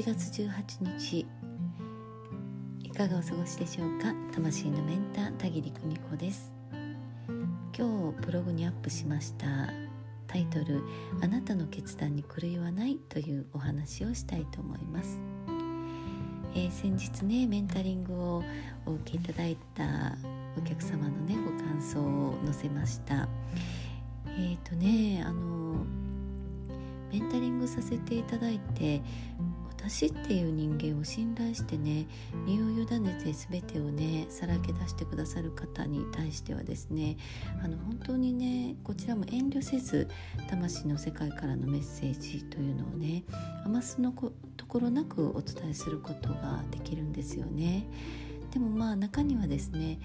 1月18日。いかがお過ごしでしょうか？魂のメンター田切久美子です。今日ブログにアップしました。タイトルあなたの決断に狂いはないというお話をしたいと思います。えー、先日ねメンタリングをお受けいただいたお客様のねご感想を載せました。えっ、ー、とねあのメンタリングさせていただいて私っていう人間を信頼してね身を委ねて全てをねさらけ出してくださる方に対してはですねあの本当にねこちらも遠慮せず魂の世界からのメッセージというのをね余すのこところなくお伝えすることができるんですよね。でもまあ中にはですね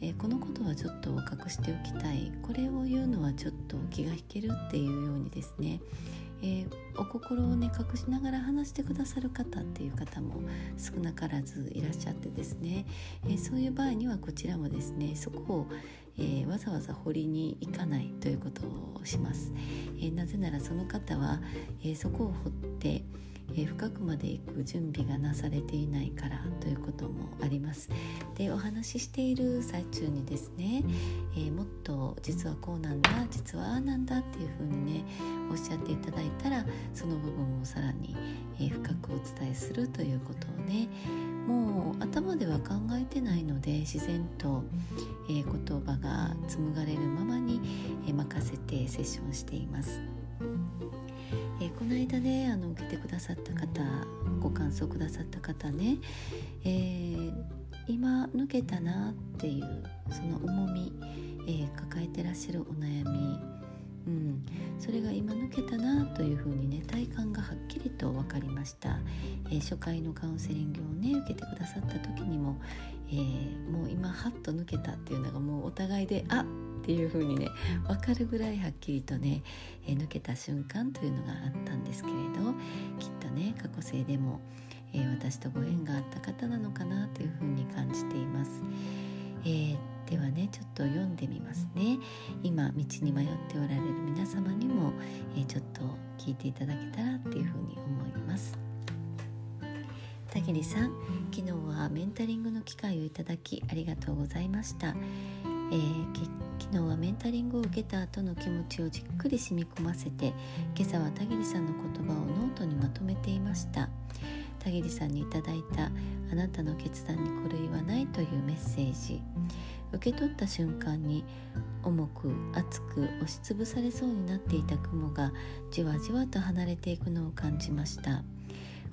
えー、このことはちょっと隠しておきたいこれを言うのはちょっと気が引けるっていうようにですねえー、お心をね隠しながら話してくださる方っていう方も少なからずいらっしゃってですね、えー、そういう場合にはこちらもですねそこを、えー、わざわざ掘りに行かないということをします、えなぜならその方は、えそこを掘ってえー、深くまで行く準備がなされていないからということもありますでお話ししている最中にですね、えー、もっと実はこうなんだ実はああなんだっていうふうにねおっしゃっていただいたらその部分をさらに、えー、深くお伝えするということをねもう頭では考えてないので自然と、え言葉が紡がれるままに、え任せてセッションしています。えー、この間ねあの受けてくださった方ご感想くださった方ね、えー、今抜けたなっていうその重み、えー、抱えてらっしゃるお悩み、うん、それが今抜けたなというふうにね体感がはっきりと分かりました、えー、初回のカウンセリングをね受けてくださった時にも、えー、もう今ハッと抜けたっていうのがもうお互いであっていう風にね分かるぐらいはっきりとね、えー、抜けた瞬間というのがあったんですけれどきっとね過去性でも、えー、私とご縁があった方なのかなという風に感じています。えー、ではねちょっと読んでみますね。今道に迷っておられる皆様にも、えちょっと聞いていただけたらっていう風に思います。田切さん昨日はメンタリングの機会をいただきありがとうございました、えー、昨日はメンタリングを受けた後の気持ちをじっくり染み込ませて今朝は田切さんの言葉をノートにまとめていました。田切さんにいただいた「あなたの決断に狂いはない」というメッセージ。受け取った瞬間に重く熱く押しつぶされそうになっていた雲がじわじわと離れていくのを感じました。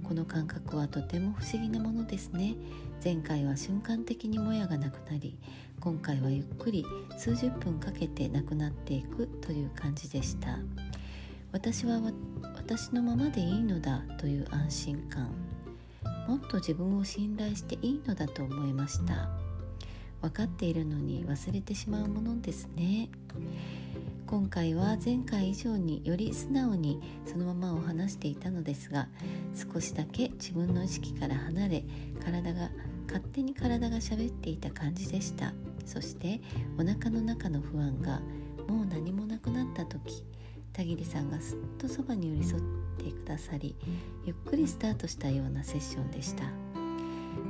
この感覚はとても不思議なものですね。前回は瞬間的にもやがなくなり今回はゆっくり数十分かけてなくなっていくという感じでした。私は私のままでいいのだという安心感。もっと自分を信頼していいのだと思いました。分かっているのに忘れてしまうものですね。今回は前回以上により素直にそのままを話していたのですが少しだけ自分の意識から離れ体が勝手に体が喋っていた感じでした。そしてお腹の中の不安がもう何もなくなった時田切さんがすっとそばに寄り添ってくださりゆっくりスタートしたようなセッションでした。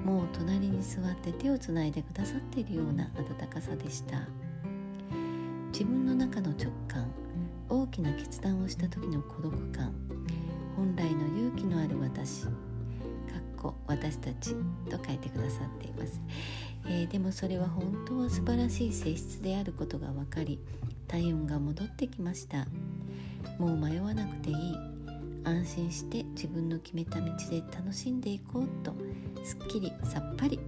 もう隣に座って手をつないでくださっているような温かさでした。自分の中の直感大きな決断をした時の孤独感本来の勇気のある私私たちと書いてくださっています、えー、でもそれは本当は素晴らしい性質であることが分かり体温が戻ってきました。もう迷わなくていい。安心して自分の決めた道で楽しんでいこうとすっきりさっぱり。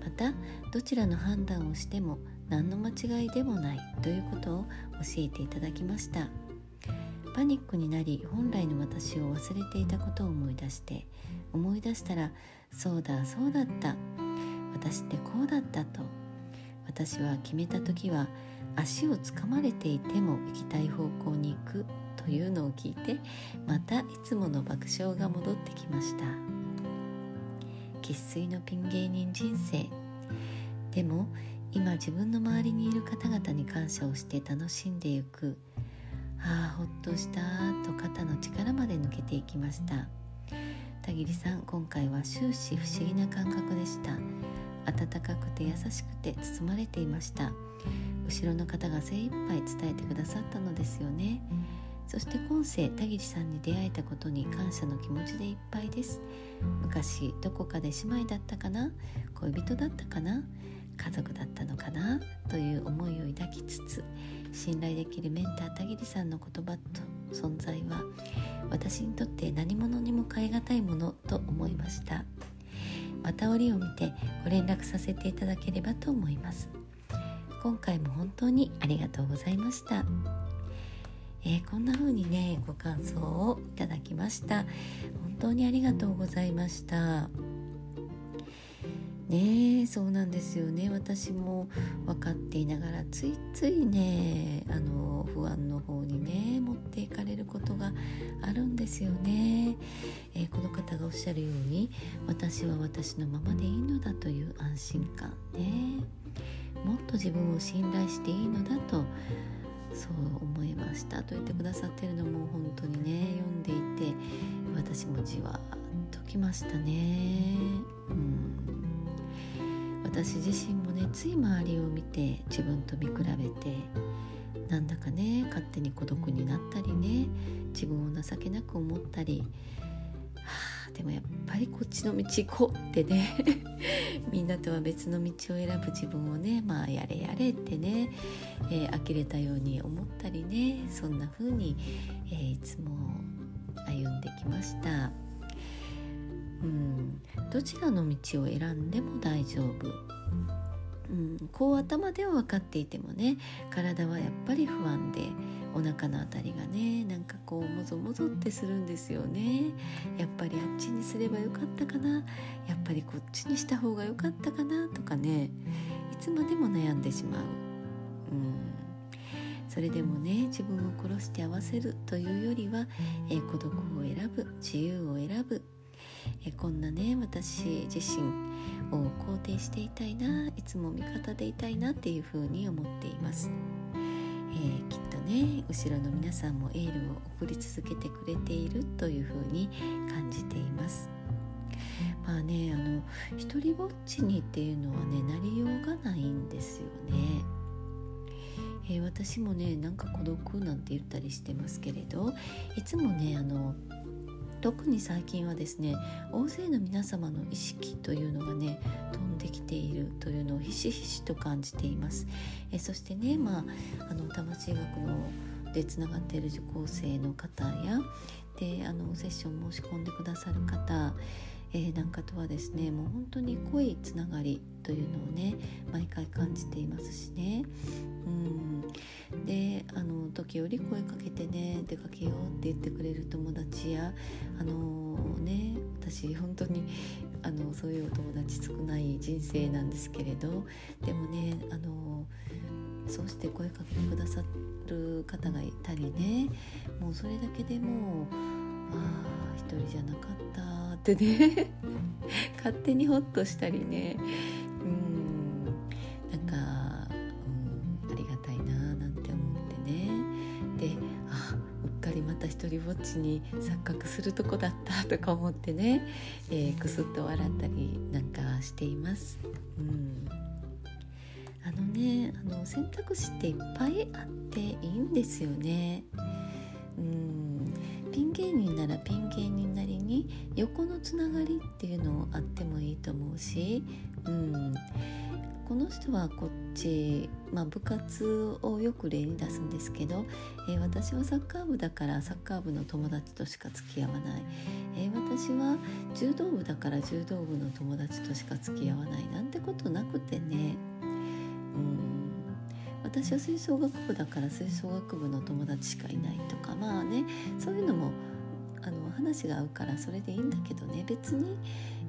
またどちらの判断をしても何の間違いでもないということを教えていただきました。パニックになり本来の私を忘れていたことを思い出して思い出したらそうだそうだった。私ってこうだったと。私は決めた時は足をつかまれていても行きたい方向に行くというのを聞いてまたいつもの爆笑が戻ってきました。生粋のピン芸人人生。でも今自分の周りにいる方々に感謝をして楽しんでいく。ああほっとしたと肩の力まで抜けていきました。田切さん今回は終始不思議な感覚でした。温かくて優しくて包まれていました。後ろの方が精一杯伝えてくださったのですよね。そして今世田切さんに出会えたことに感謝の気持ちでいっぱいです。昔どこかで姉妹だったかな？恋人だったかな？家族だったのかな？という思いを抱きつつ信頼できるメンター田切さんの言葉と存在は私にとって何者にも代え難いものと思いました。また折を見てご連絡させていただければと思います。今回も本当にありがとうございました、えー、こんな風にねご感想をいただきました。本当にありがとうございました。ねそうなんですよね。私も分かっていながらついついねあの不安の方にね持っていかれることがあるんですよね、えー、この方がおっしゃるように私は私のままでいいのだという安心感ね。もっと自分を信頼していいのだとそう思いましたと言ってくださってるのも本当にね読んでいて私もじわっときましたね。うん。私自身もねつい周りを見て自分と見比べてなんだかね勝手に孤独になったりね自分を情けなく思ったり、はあ、でもやっぱりこっちの道行こうってね みんなとは別の道を選ぶ自分をねまあやれやれってね、えー、呆れたように思ったりねそんな風に、えー、いつも歩んできました。うんどちらの道を選んでも大丈夫、うん、こう頭では分かっていてもね体はやっぱり不安でお腹の辺りがねなんかこうもぞもぞってするんですよね。やっぱりあっちにすればよかったかな。やっぱりこっちにした方がよかったかなとかね。いつまでも悩んでしまう、うん、それでもね自分を殺して合わせるというよりは、えー、孤独を選ぶ自由を選ぶえこんなね私自身を肯定していたいないつも味方でいたいなっていうふうに思っています、えー、きっとね後ろの皆さんもエールを送り続けてくれているというふうに感じています。まあねあの一人ぼっちにっていうのはねなりようがないんですよね。えー、私もねなんか孤独なんて言ったりしてますけれどいつもねあの特に最近はですね大勢の皆様の意識というのがね飛んできているというのをひしひしと感じています。えそしてねまああの魂学のでつながっている受講生の方やであのセッション申し込んでくださる方えー、なんかとはですねもう本当に濃いつながりというのをね毎回感じていますしね。うん。であの時折声かけてね出かけようって言ってくれる友達やあのー、ね私本当にあのそういうお友達少ない人生なんですけれどでもねあのそうして声かけてくださる方がいたりねもうそれだけでもああ一人じゃなかったってね。勝手にホッとしたりね。うん。なんか、うん、ありがたいななんて思ってね。であうっかりまた一人ぼっちに錯覚するとこだったとか思ってね、えー、くすっと笑ったりなんかしています。うん。あのねあの選択肢っていっぱいあっていいんですよね。うん。ピン芸人ならピン芸人なりに横のつながりっていうのをあってもいいと思うし、うん、この人はこっち、まあ、部活をよく例に出すんですけど、えー、私はサッカー部だからサッカー部の友達としか付き合わない、えー、私は柔道部だから柔道部の友達としか付き合わない。なんてことなくてね、うん、私は吹奏楽部だから吹奏楽部の友達しかいないとかまあねそういうのもあの話が合うからそれでいいんだけどね。別に、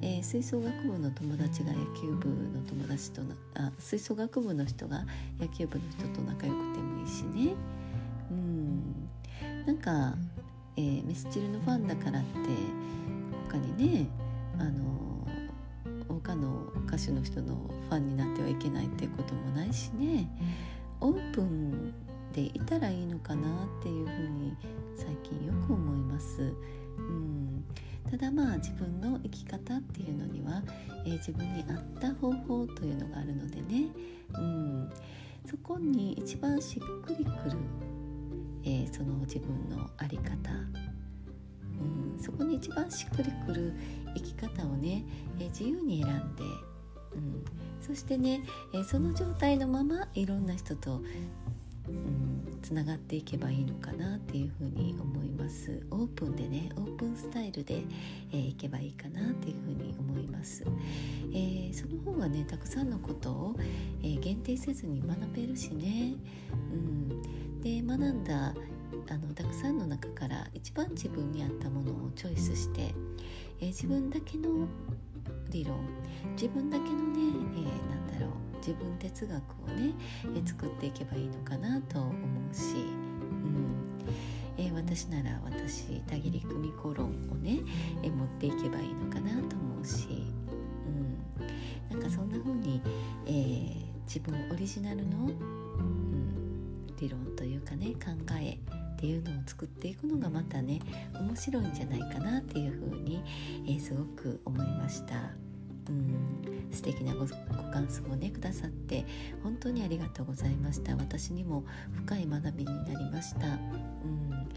えー、吹奏楽部の友達が野球部の友達とあ吹奏楽部の人が野球部の人と仲良くてもいいしね。うん。なんか、えー、ミスチルのファンだからって他にねあの他の歌手の人のファンになってはいけないってこともないしね、オープンでいたらいいのかなっていうふうに最近よく思います。うん、ただまあ自分の生き方っていうのには、えー、自分に合った方法というのがあるのでね、うん、そこに一番しっくりくる、えー、その自分の在り方、うん、そこに一番しっくりくる生き方をね、えー、自由に選んで、うん、そしてね、えその状態のままいろんな人とつながっていけばいいのかなっていうふうに思います。オープンでねオープンスタイルで、えー、いけばいいかなっていうふうに思います、えー、その方がねたくさんのことを、えー、限定せずに学べるしね、うん、で学んだあのたくさんの中から一番自分に合ったものをチョイスして、え自分だけの理論。自分だけのね、えー、なんだろう。自分哲学をね、え作っていけばいいのかなと思うし、うん。えー、私なら私田切久美子論をね、え持っていけばいいのかなと思うし、うん、なんかそんな風に、えー、自分オリジナルの、うん、理論というかね考えっていうのを作っていくのがまたね面白いんじゃないかなっていうふうに、えー、すごく思いました。うん。素敵なごご感想をねくださって本当にありがとうございました。私にも深い学びになりました、うん、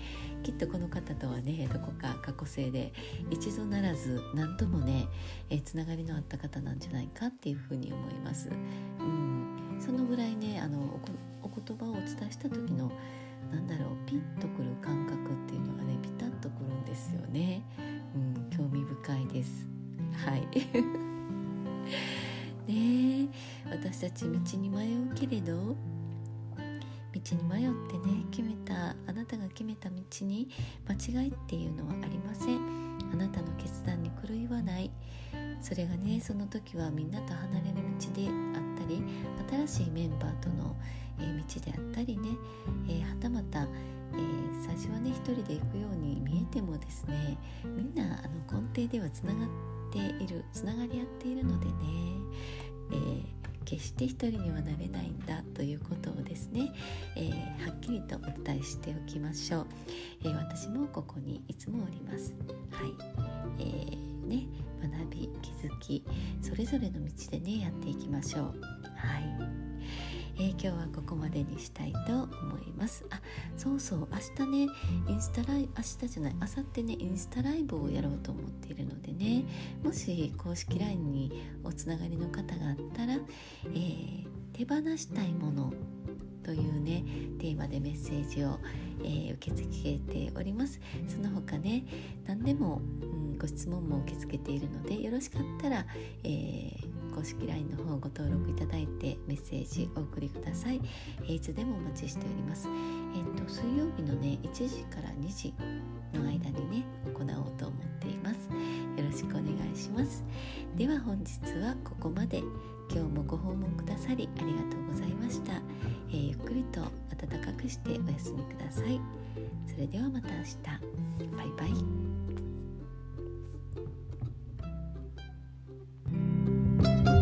きっとこの方とはねどこか過去性で一度ならず何度もねえつながりのあった方なんじゃないかっていうふうに思います、うん、そのぐらいねあのお言葉をお伝えした時のなんだろうピッとくる感覚っていうのがねピタッとくるんですよね、うん、興味深いです。はい。ね私たち道に迷うけれど道に迷ってね決めたあなたが決めた道に間違いっていうのはありません。あなたの決断に狂いはない。それがねその時はみんなと離れる道であったり新しいメンバーとの、えー、道であったりね、えー、はたまた、えー、最初はね一人で行くように見えてもですねみんなあの根底ではつながっているつながり合っているのでね、えー、決して一人にはなれないんだということをですね、えー、はっきりとお伝えしておきましょう、えー、私もここにいつもおります。はい、えー、ね学び気づきそれぞれの道でねやっていきましょう。はい。えー、今日はここまでにしたいと思います。あそうそう明日ねインスタライブ明日じゃない明後日ねインスタライブをやろうと思っているのでねもし公式 LINE におつながりの方があったら、えー、手放したいものというねテーマでメッセージを、えー、受け付けております。その他ね何でも、うん、ご質問も受け付けているのでよろしかったら、えー公式 LINE の方ご登録いただいてメッセージお送りください、えいつでもお待ちしております。えっ、と水曜日のね1時から2時の間にね行おうと思っています。よろしくお願いします。では本日はここまで。今日もご訪問くださりありがとうございました、えー、ゆっくりと暖かくしてお休みください。それではまた明日。バイバイ。you